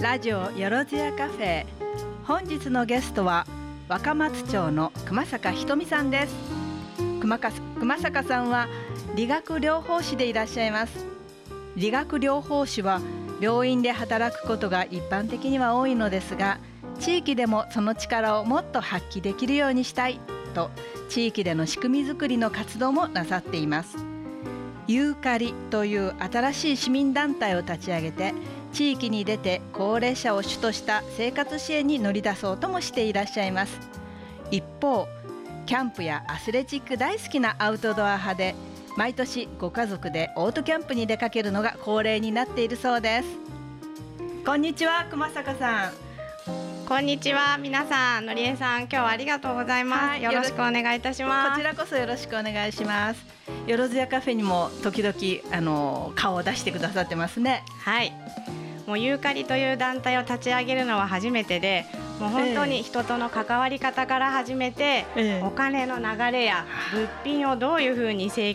ラジオよろずやカフェ。本日のゲストは若松町の熊坂ひとみさんです。熊か熊坂さんは理学療法士でいらっしゃいます。理学療法士は病院で働くことが一般的には多いのですが地域でもその力をもっと発揮できるようにしたい。と地域での仕組みづくりの活動もなさっています。ユーカリという新しい市民団体を立ち上げて地域に出て高齢者を主とした生活支援に乗り出そうともしていらっしゃいます。一方キャンプやアスレチック大好きなアウトドア派で毎年ご家族でオートキャンプに出かけるのが恒例になっているそうです。こんにちは熊坂さん。こんにちは。皆さんのりえさん今日はありがとうございます、はい、よろしくお願いいたします。こちらこそよろしくお願いします。よろずやカフェにも時々あの顔を出してくださってますね。はいもうユーカリという団体を立ち上げるのは初めてでもう本当に人との関わり方から始めて、えー、お金の流れや物品をどういうふうに請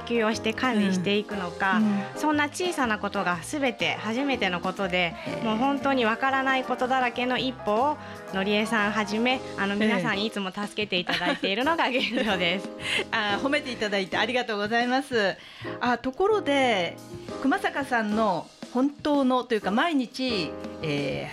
求をして管理していくのか、うんうん、そんな小さなことがすべて初めてのことで、えー、もう本当にわからないことだらけの一歩をのりえさんはじめあの皆さんにいつも助けていただいているのが現状です。あ褒めていただいてありがとうございます。あところで熊坂さんの本当のというか毎日、え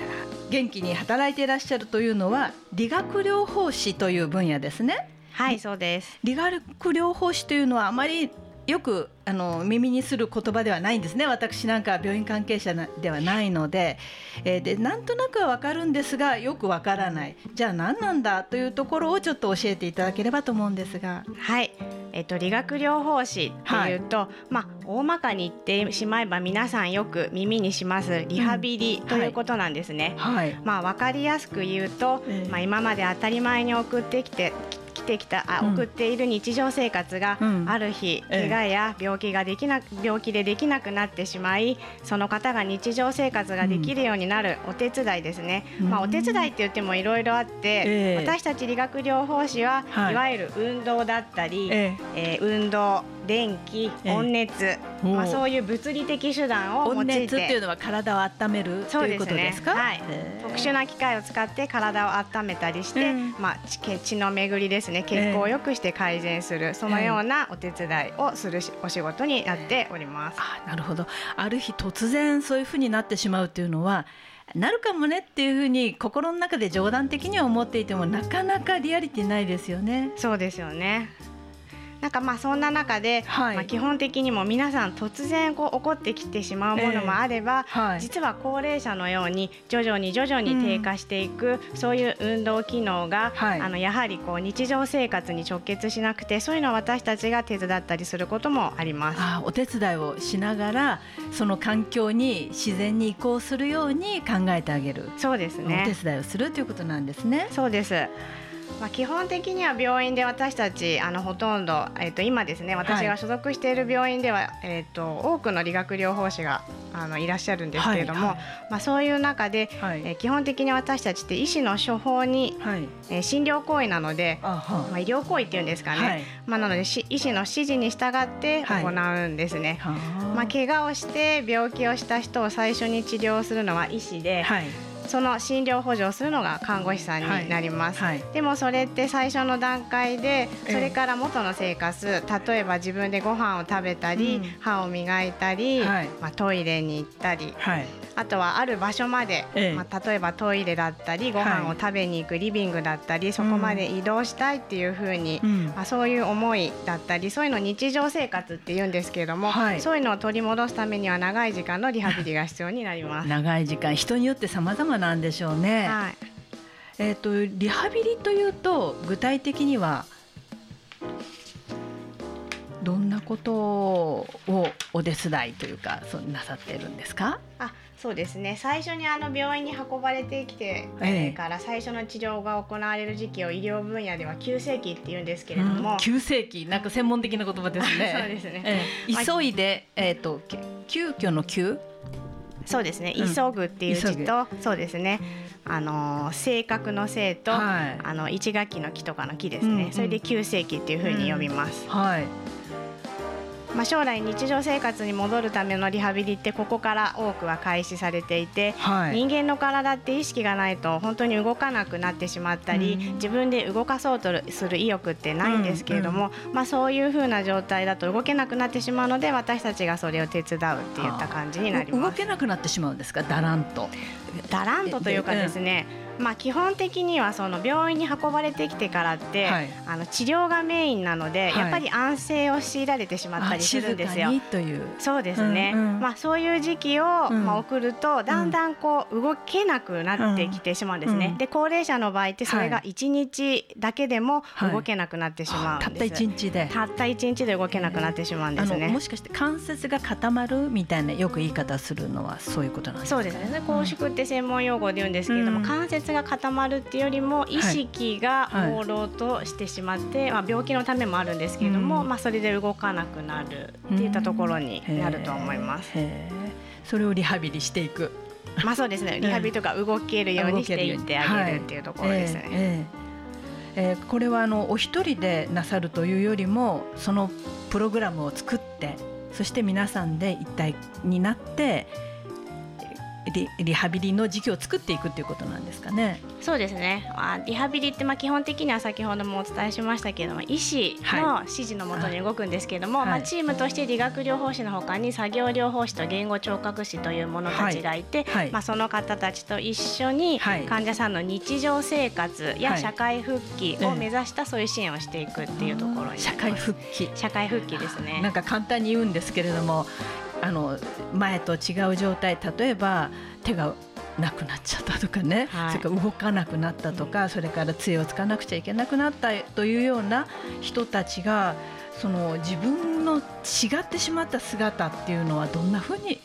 ー、元気に働いていらっしゃるというのは理学療法士という分野ですね。はいそうです。理学療法士というのはあまりよくあの耳にする言葉ではないんですね。私なんか病院関係者ではないので,、えー、でなんとなくは分かるんですがよく分からない。じゃあ何なんだというところをちょっと教えていただければと思うんですが。はいえっと、理学療法士っていうと、はい、まあ、大まかに言ってしまえば皆さんよく耳にしますリハビリということなんですね。うんはい、まあ、分かりやすく言うと、まあ、今まで当たり前に送ってきてきてきたあ、送っている日常生活が、ある日、怪我や病気ができな病気でできなくなってしまいその方が日常生活ができるようになるお手伝いですね、まあ、お手伝いって言ってもいろいろあって、私たち理学療法士は、い、わゆる運動だったり、ええ。運動電気、温熱、まあ、そういう物理的手段を用いて。温熱っていうのは体を温めるということですか、はい、特殊な機械を使って体を温めたりして、まあ、血の巡りですね。血行を良くして改善する、そのようなお手伝いをするお仕事になっております。あなるほど。ある日突然そういうふうになってしまうっていうのはなるかもねっていうふうに心の中で冗談的には思っていてもなかなかリアリティないですよね。そうですよねなんかまあそんな中で、はい、まあ基本的にも皆さん突然こう起こってきてしまうものもあれば、えーはい、実は高齢者のように徐々に徐々に低下していく、うん、そういう運動機能が、はい、あのやはりこう日常生活に直結しなくてそういうのを私たちが手伝ったりすることもあります。あお手伝いをしながらその環境に自然に移行するように考えてあげる。そうですね。お手伝いをするということなんですね。そうですまあ、基本的には病院で私たちあのほとんど、えー、と今ですね私が所属している病院では、はい、えーと、多くの理学療法士があのいらっしゃるんですけれども、はい。はい、まあ、そういう中で、はい、えー、基本的に私たちって医師の処方に、はい、えー、診療行為なのでまあ、医療行為っていうんですかね、まあ、なので医師の指示に従って行うんですね。まあ、怪我をして病気をした人を最初に治療するのは医師で、その診療補助をするのが看護師さんになります、はい。はい、でもそれって最初の段階でそれから元の生活、例えば自分でご飯を食べたり、うん、歯を磨いたり、はい、まあ、トイレに行ったり、あとはある場所まで、ええ、まあ、例えばトイレだったりご飯を食べに行くリビングだったり、そこまで移動したいっていうふうに、ん、まあ、そういう思いだったりそういうの日常生活って言うんですけれども、はい、そういうのを取り戻すためには長い時間のリハビリが必要になります。長い時間人によって様々なんでしょうね。はい、えっ、ー、とリハビリというと具体的にはどんなことをお手伝いというかそうなさっているんですか？あそうですね。最初にあの病院に運ばれてきてから最初の治療が行われる時期を医療分野では急性期っていうんですけれども、うん、急性期。なんか専門的な言葉ですね。そうですね、ええ、急いで、えーと、急遽の急？そうですね、急ぐっていう字と、そうですね。あの性格の性と、はい、あの一学期の木とかの木ですね、うんうん、それで急性期っていうふうに読みます。うん、はい。まあ、将来日常生活に戻るためのリハビリってここから多くは開始されていて、はい、人間の体って意識がないと本当に動かなくなってしまったり、うん、自分で動かそうとする意欲ってないんですけれども、うん。うん、まあ、そういうふうな状態だと動けなくなってしまうので私たちがそれを手伝うっていった感じになります。動けなくなってしまうんですか？だらんと。だらんとというかですね、まあ、基本的にはその病院に運ばれてきてからって、はい、あの治療がメインなので、はい、やっぱり安静を強いられてしまったりするんですよ。という。そうですね、うんうん、まあ、そういう時期を、まあ、送るとだんだんこう動けなくなってきてしまうんですね。うん、で高齢者の場合ってそれが1日だけでも動けなくなってしまうんです、たった1日で。たった1日で動けなくなってしまうんですね。もしかして関節が固まるみたいなよく言い方するのはそういうことなんですか、そうですね。拘縮って専門用語で言うんですけれども、関節が固まるっていうよりも意識が朦朧としてしまって、まあ、病気のためもあるんですけれども、まあ、それで動かなくなるっていったところになると思います。それをリハビリしていく。まあそうですね。リハビリとか動けるようにしていってあげるっていうところですね。ええー、これはあのお一人でなさるというよりもそのプログラムを作ってそして皆さんで一体になってリリハビリの時期を作っていくということなんですかね。そうですね。あリハビリってまあ基本的には先ほどもお伝えしましたけれども医師の指示のもとに動くんですけれども、はい、まあチームとして理学療法士のほかに作業療法士と言語聴覚士という者たちがいて、はい、まあその方たちと一緒に患者さんの日常生活や社会復帰を目指したそういう支援をしていくっていうところに社会復帰。社会復帰ですね。なんか簡単に言うんですけれども、あの前と違う状態例えば手がなくなっちゃったとかね、はい、それから動かなくなったとか、それから杖をつかなくちゃいけなくなったというような人たちがその自分の違ってしまった姿っていうのはどんなふうに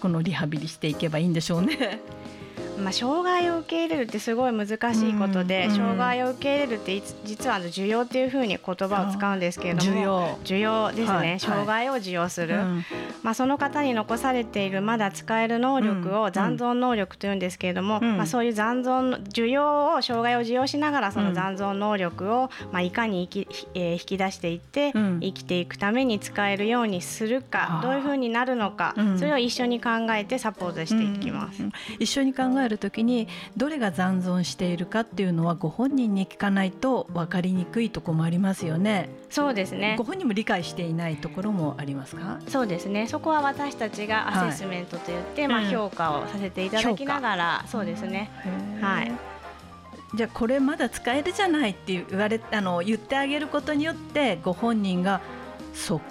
このリハビリしていけばいいんでしょうね。まあ、障害を受け入れるってすごい難しいことで、うん。障害を受け入れるって実は需要っていうふうに言葉を使うんですけれども需要ですね、はい、障害を受容する、まあ、その方に残されているまだ使える能力を残存能力というんですけれども、まあ、そういう残存需要を障害を受容しながらその残存能力を、まあ、いかに生き、えー、引き出していって、生きていくために使えるようにするかどういうふうになるのか、それを一緒に考えてサポートしていきます。一緒に考える時にどれが残存しているかっていうのはご本人に聞かないと分かりにくいところもありますよね。そうですね。ご本人も理解していないところもありますか？そうですね。そこは私たちがアセスメントといって、はい、まあ評価をさせていただきながら、うん、そうですね。はい。じゃあこれまだ使えるじゃないって言われあの言ってあげることによってご本人がそうか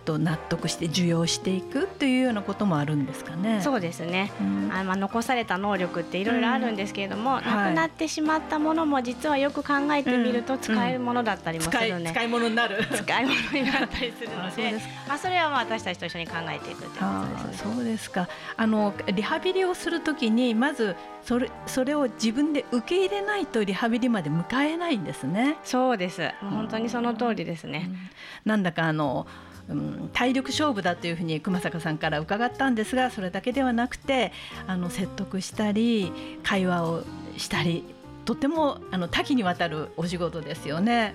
と納得して受容していくというようなこともあるんですかね。そうですね。うん、あまあ残された能力っていろいろあるんですけれども、うん、なくなってしまったものも実はよく考えてみると使えるものだったりもするので、使い物になる使い物になったりするので、まあそれはまあ私たちと一緒に考えていくということです、ね、そうですか。あのリハビリをするときにまずそれそれを自分で受け入れないとリハビリまで迎えないんですね。そうです。本当にその通りですね。うん、なんだかあの。うん、体力勝負だというふうに熊坂さんから伺ったんですがそれだけではなくてあの説得したり会話をしたりとてもあの多岐にわたるお仕事ですよね。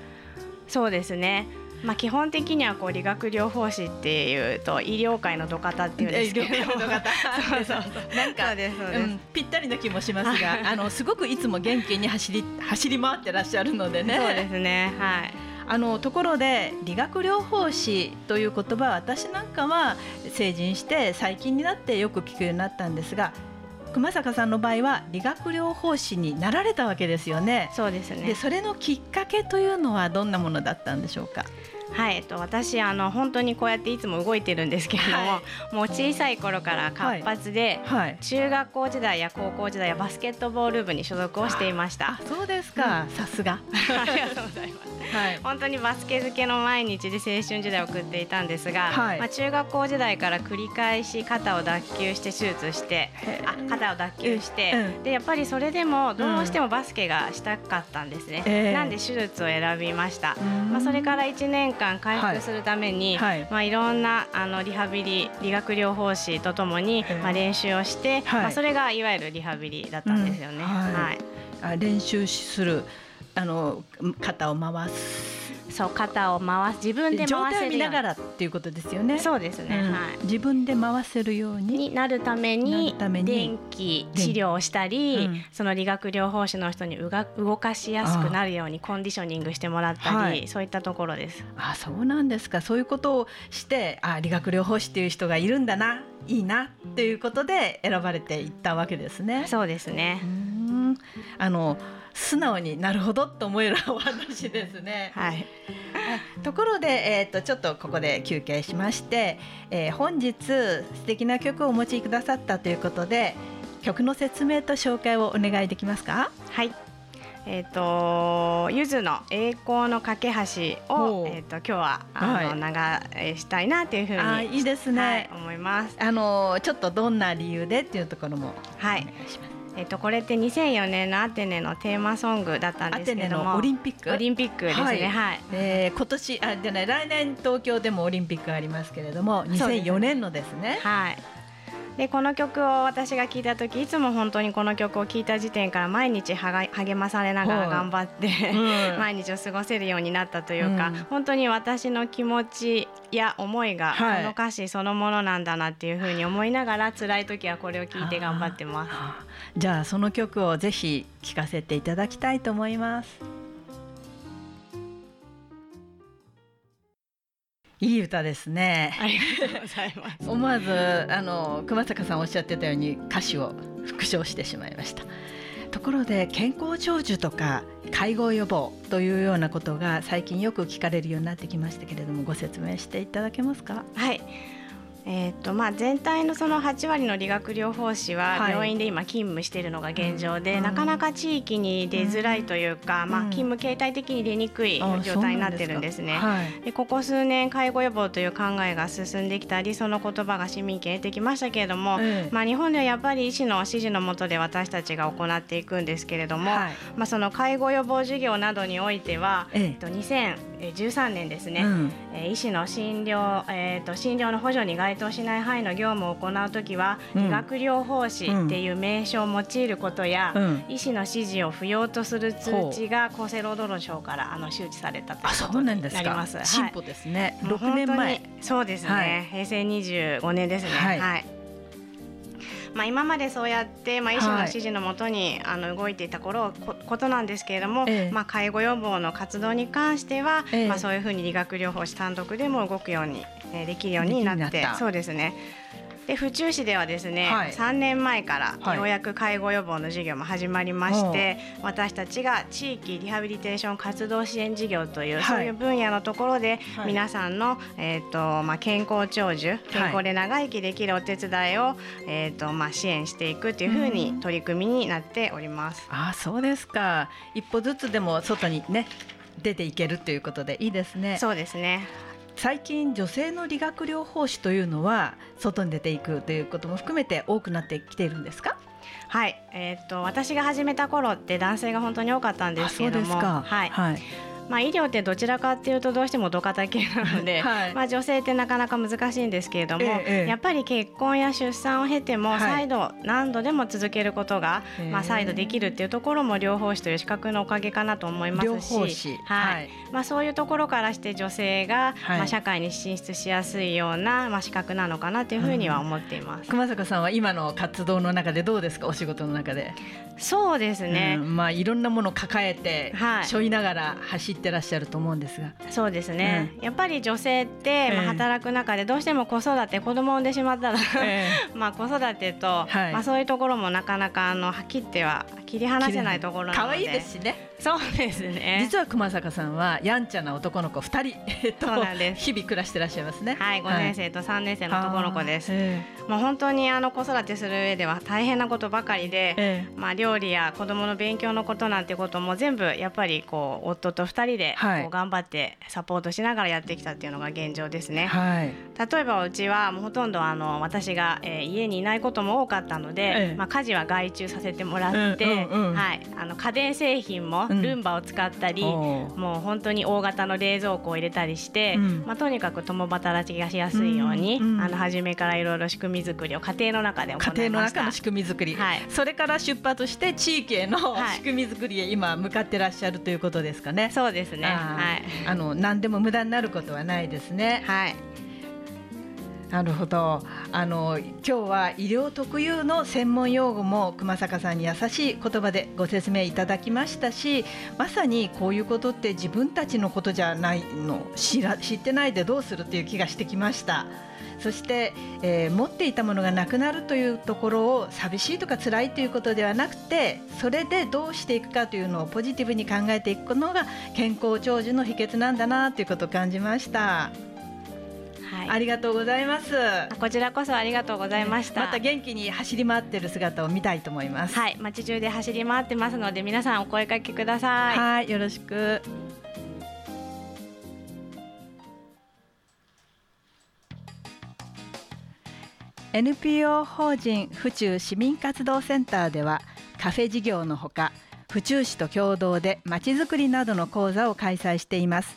そうですね。まあ、基本的にはこう理学療法士っていうと医療界の土方っていうんですけど。そうそう なんか、うん、ぴったりな気もしますが あのすごくいつも元気に走り走り回ってらっしゃるのでね。そうですね。はいあのところで理学療法士という言葉は私なんかは成人して最近になってよく聞くようになったんですが熊坂さんの場合は理学療法士になられたわけですよね。そうですねでそれのきっかけというのはどんなものだったんでしょうか？はい、えっと、私あの本当にこうやっていつも動いてるんですけれども、はい、もう小さい頃から活発で、はい、中学校時代や高校時代やバスケットボール部に所属をしていました。そうですか、さすが。ありがとうございます、はい、本当にバスケ漬けの毎日で青春時代を送っていたんですが、はい、まあ、中学校時代から繰り返し肩を脱臼して手術してあ肩を脱臼して、うん、でやっぱりそれでもどうしてもバスケがしたかったんですね、うん、なんで手術を選びました、まあ、それから1年間回復するために、はい、まあ、いろんなあのリハビリ理学療法士とともに、まあ、練習をして、はい、まあ、それがいわゆるリハビリだったんですよね。うん、はい、あ練習するあの肩を回すそう肩を回す自分で回せる見ながらっていうことですよね。そうですね、うん、はい。自分で回せるようになるために電気治療をしたり、うん、その理学療法士の人にうが動かしやすくなるようにコンディショニングしてもらったり、はい、そういったところです。あ、そうなんですか。そういうことをしてあ理学療法士っていう人がいるんだないいなっていうことで選ばれていったわけですね。そうですね。あの素直になるほどと思えるお話ですね。はい。ところで、えっ、ー、とちょっとここで休憩しまして、えー、本日素敵な曲をお持ちくださったということで曲の説明と紹介をお願いできますか？はい。えっ、ー、とゆずの栄光の架け橋をえっ、ー、と今日はあの、はい、流したいなというふうにいいですね、はい、思います。あのちょっとどんな理由でっていうところもはい。えっと、これって2004年のアテネのテーマソングだったんですけども。オリンピック？オリンピックですね。はい、はい、えー、今年あじゃない来年東京でもオリンピックありますけれども2004年のですね。はいでこの曲を私が聴いた時いつも本当にこの曲を聴いた時点から毎日励まされながら頑張ってうん、毎日を過ごせるようになったというか、うん、本当に私の気持ちや思いがこの歌詞そのものなんだなっていうふうに思いながら辛い時はこれを聴いて頑張ってます。じゃあその曲をぜひ聴かせていただきたいと思います。いい歌ですね。ありがとうございます。思わずあの熊坂さんおっしゃってたように歌詞を復唱してしまいました。ところで健康長寿とか介護予防というようなことが最近よく聞かれるようになってきましたけれどもご説明していただけますか？はい。えーとまあ、全体のその8割の理学療法士は病院で今勤務しているのが現状で、はい、なかなか地域に出づらいというか、うん、まあ、勤務形態的に出にくい状態になってるんですね。はい、でここ数年介護予防という考えが進んできたりその言葉が市民権得てきましたけれども、えまあ、日本ではやっぱり医師の指示のもとで私たちが行っていくんですけれども、はい、まあ、その介護予防事業などにおいては、ええ。っと、2013年ですね、うん、医師の診療、えー、と診療の補助に該当しない範囲の業務を行うときは、うん、理学療法士っていう名称を用いることや、うん、医師の指示を不要とする通知が厚生労働省からあの周知されたということになります。進歩ですね。はい、6年前。そうですね。はい、平成25年ですね。はい、はいまあ、今までそうやって、まあ、医師の指示のもとに、あの動いていた頃こことなんですけれども、ええ、まあ、介護予防の活動に関しては、え、まあ、そういうふうに理学療法士単独でも動くように、えー、できるようになってそうですね。で府中市ではですね、はい、3年前からようやく介護予防の授業も始まりまして、はい、私たちが地域リハビリテーション活動支援事業という、はい、そういう分野のところで、皆さんの、えーとまあ、健康長寿健康で長生きできるお手伝いを、えーとまあ、支援していくというふうに取り組みになっております。あそうですか。一歩ずつでも外にね出ていけるということでいいですね。そうですね。最近女性の理学療法士というのは外に出ていくということも含めて多くなってきているんですか？はい、えー、っと私が始めた頃って男性が本当に多かったんですけれども、はい、はいまあ、医療ってどちらかっていうとどうしても土方系なので、はい、まあ、女性ってなかなか難しいんですけれども、ええ、やっぱり結婚や出産を経ても再度何度でも続けることが、はい、まあ、再度できるっていうところも療法士という資格のおかげかなと思いますしはい。まあ、そういうところからして女性が、まあ、社会に進出しやすいような、まあ、資格なのかなというふうには思っています、うん、熊坂さんは今の活動の中でどうですか？お仕事の中で。そうですね、うん、まあ、いろんなものを抱えて、はい、背負いながら走ってらっしゃると思うんですが。そうですね、うん、やっぱり女性って、まあ、働く中でどうしても子育て子供を産んでしまったら まあ子育てと、はい、まあ、そういうところもなかなかあの切っては切り離せないところなので。可愛いですしねそうですね。実は熊坂さんはやんちゃな男の子二人と日々暮らしてらっしゃいますね。はい五年生と三年生の男の子です、もう本当にあの子育てする上では大変なことばかりで、まあ料理や子供の勉強のことなんてことも全部やっぱりこう夫と二人でこう頑張ってサポートしながらやってきたっていうのが現状ですね、はい、例えばうちはもうほとんどあの私が、えー、家にいないことも多かったので、まあ家事は外注させてもらって、はい。あの家電製品ものルンバを使ったり、うん、もう本当に大型の冷蔵庫を入れたりして、うん、まあ、とにかく共働きがしやすいように、うん、あの初めからいろいろ仕組み作りを家庭の中で行いました家庭の中の仕組み作り、はい、それから出発して地域への仕組み作りへ今向かってらっしゃるということですかね。そうですね。はい。あの何でも無駄になることはないですね。はい。なるほどあの今日は医療特有の専門用語も熊坂さんに優しい言葉でご説明いただきましたしまさにこういうことって自分たちのことじゃないの知ら知ってないでどうするっていう気がしてきました。そして、えー、持っていたものがなくなるというところを寂しいとか辛いということではなくてそれでどうしていくかというのをポジティブに考えていくのが健康長寿の秘訣なんだなということを感じました。はい、ありがとうございます。こちらこそありがとうございました。また元気に走り回ってる姿を見たいと思います。はい、街中で走り回ってますので、皆さんお声かけください。はい、よろしく。NPO 法人府中市民活動センターではカフェ事業のほか府中市と共同でまちづくりなどの講座を開催しています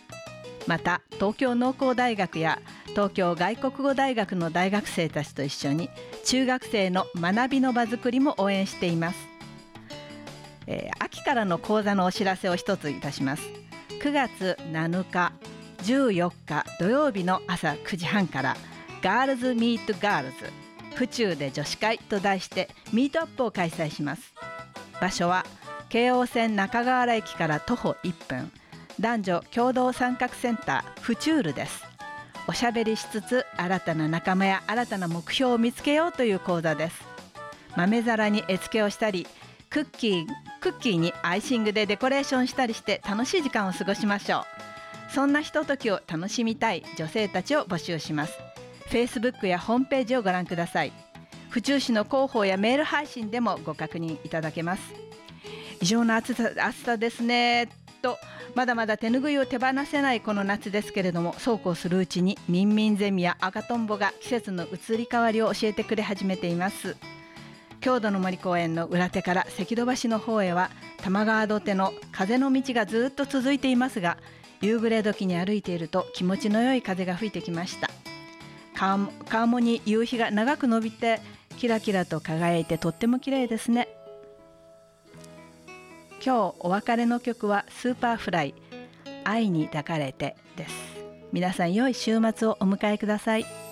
また東京農工大学や東京外国語大学の大学生たちと一緒に中学生の学びの場づくりも応援しています、えー、秋からの講座のお知らせを一ついたします。9月7日14日土曜日の朝9時半から Girls Meet Girls 府中で女子会と題してミートアップを開催します。場所は京王線中川原駅から徒歩1分。男女共同参画センターフチュールです。おしゃべりしつつ新たな仲間や新たな目標を見つけようという講座です。豆皿に絵付けをしたりクッキークッキーにアイシングでデコレーションしたりして楽しい時間を過ごしましょう。そんなひとときを楽しみたい女性たちを募集します。Facebook やホームページをご覧ください。府中市の広報やメール配信でもご確認いただけます。異常な暑さ暑さですね。とまだまだ手ぬぐいを手放せないこの夏ですけれどもそうこうするうちにミンミンゼミや赤とんぼが季節の移り変わりを教えてくれ始めています。郷土の森公園の裏手から関戸橋の方へは玉川土手の風の道がずっと続いていますが夕暮れ時に歩いていると気持ちの良い風が吹いてきました。川面に夕日が長く伸びてキラキラと輝いてとっても綺麗ですね。今日お別れの曲は Superfly 愛に抱かれてです。皆さん良い週末をお迎えください。